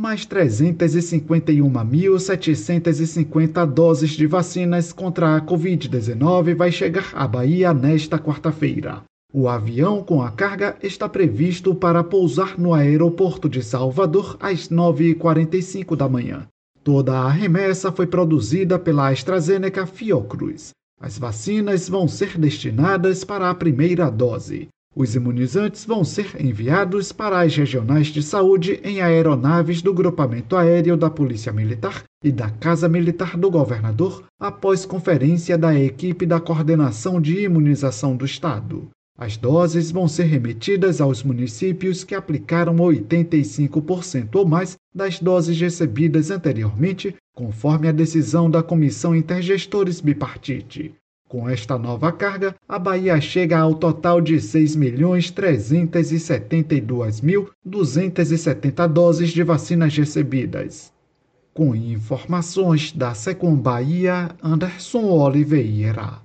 mais 351.750 doses de vacinas contra a Covid-19 vai chegar à Bahia nesta quarta-feira. O avião com a carga está previsto para pousar no aeroporto de Salvador às 9h45 da manhã. Toda a remessa foi produzida pela AstraZeneca Fiocruz. As vacinas vão ser destinadas para a primeira dose. Os imunizantes vão ser enviados para as regionais de saúde em aeronaves do Grupamento Aéreo da Polícia Militar e da Casa Militar do Governador, após conferência da equipe da Coordenação de Imunização do Estado. As doses vão ser remetidas aos municípios que aplicaram 85% ou mais das doses recebidas anteriormente, conforme a decisão da Comissão Intergestores Bipartite. Com esta nova carga, a Bahia chega ao total de 6.372.270 doses de vacinas recebidas. Com informações da Secom Bahia, Anderson Oliveira.